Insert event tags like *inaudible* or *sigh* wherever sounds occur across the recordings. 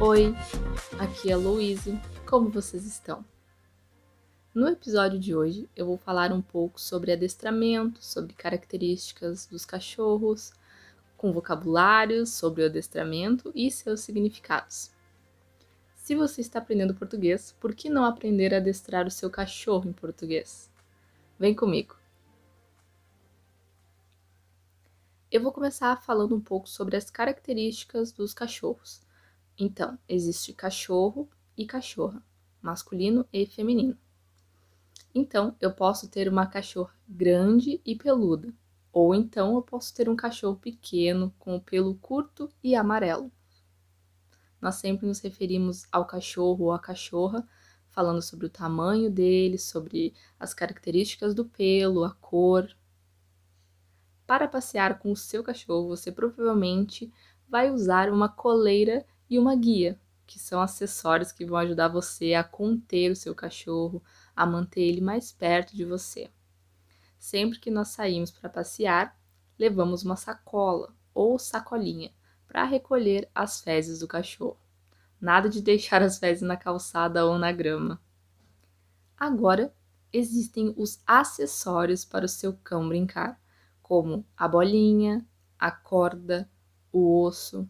Oi, aqui é a Louise. Como vocês estão? No episódio de hoje, eu vou falar um pouco sobre adestramento, sobre características dos cachorros, com vocabulários sobre o adestramento e seus significados. Se você está aprendendo português, por que não aprender a adestrar o seu cachorro em português? Vem comigo! Eu vou começar falando um pouco sobre as características dos cachorros. Então, existe cachorro e cachorra, masculino e feminino. Então, eu posso ter uma cachorra grande e peluda, ou então eu posso ter um cachorro pequeno com o pelo curto e amarelo. Nós sempre nos referimos ao cachorro ou à cachorra, falando sobre o tamanho dele, sobre as características do pelo, a cor, para passear com o seu cachorro, você provavelmente vai usar uma coleira e uma guia, que são acessórios que vão ajudar você a conter o seu cachorro, a manter ele mais perto de você. Sempre que nós saímos para passear, levamos uma sacola ou sacolinha para recolher as fezes do cachorro. Nada de deixar as fezes na calçada ou na grama. Agora, existem os acessórios para o seu cão brincar como a bolinha, a corda, o osso.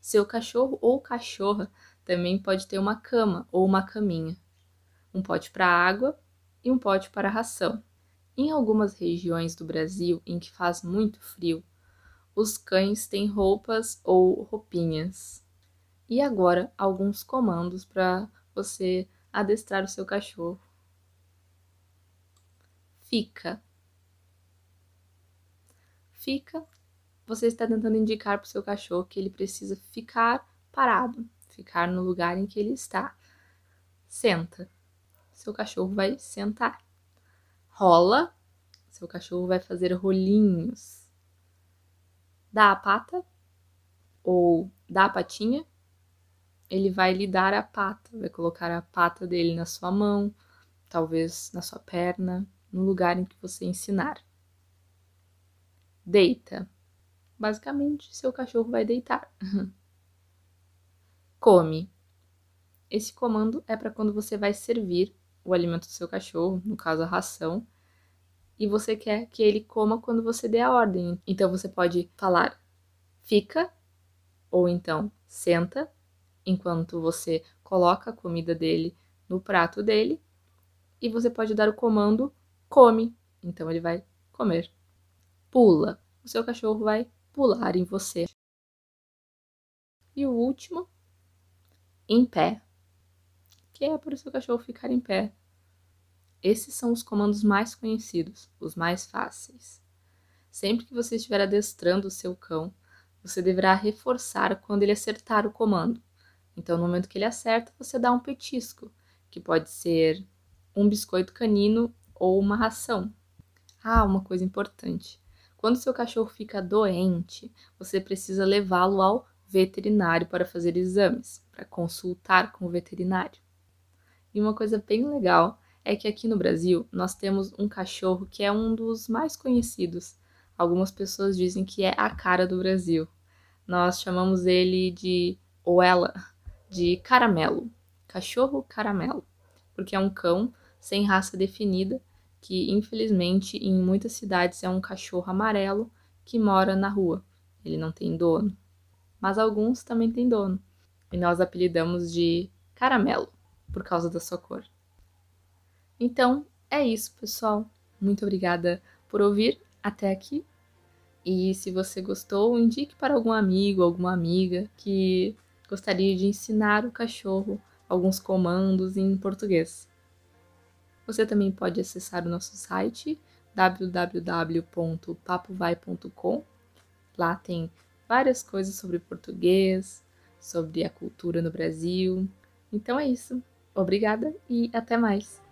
Seu cachorro ou cachorra também pode ter uma cama ou uma caminha, um pote para água e um pote para ração. Em algumas regiões do Brasil em que faz muito frio, os cães têm roupas ou roupinhas. E agora, alguns comandos para você adestrar o seu cachorro. Fica fica, você está tentando indicar para o seu cachorro que ele precisa ficar parado, ficar no lugar em que ele está. Senta, seu cachorro vai sentar. Rola, seu cachorro vai fazer rolinhos. Dá a pata ou dá a patinha, ele vai lhe dar a pata, vai colocar a pata dele na sua mão, talvez na sua perna, no lugar em que você ensinar. Deita. Basicamente, seu cachorro vai deitar. *laughs* Come. Esse comando é para quando você vai servir o alimento do seu cachorro, no caso a ração, e você quer que ele coma quando você der a ordem. Então você pode falar fica ou então senta enquanto você coloca a comida dele no prato dele e você pode dar o comando come. Então ele vai comer pula. O seu cachorro vai pular em você. E o último, em pé, que é para o seu cachorro ficar em pé. Esses são os comandos mais conhecidos, os mais fáceis. Sempre que você estiver adestrando o seu cão, você deverá reforçar quando ele acertar o comando. Então, no momento que ele acerta, você dá um petisco, que pode ser um biscoito canino ou uma ração. Ah, uma coisa importante. Quando seu cachorro fica doente, você precisa levá-lo ao veterinário para fazer exames, para consultar com o veterinário. E uma coisa bem legal é que aqui no Brasil nós temos um cachorro que é um dos mais conhecidos. Algumas pessoas dizem que é a cara do Brasil. Nós chamamos ele de, ou ela, de caramelo, cachorro caramelo, porque é um cão sem raça definida que infelizmente em muitas cidades é um cachorro amarelo que mora na rua. Ele não tem dono. Mas alguns também têm dono. E nós apelidamos de caramelo por causa da sua cor. Então, é isso, pessoal. Muito obrigada por ouvir até aqui. E se você gostou, indique para algum amigo, alguma amiga que gostaria de ensinar o cachorro alguns comandos em português. Você também pode acessar o nosso site www.papovai.com. Lá tem várias coisas sobre português, sobre a cultura no Brasil. Então é isso. Obrigada e até mais!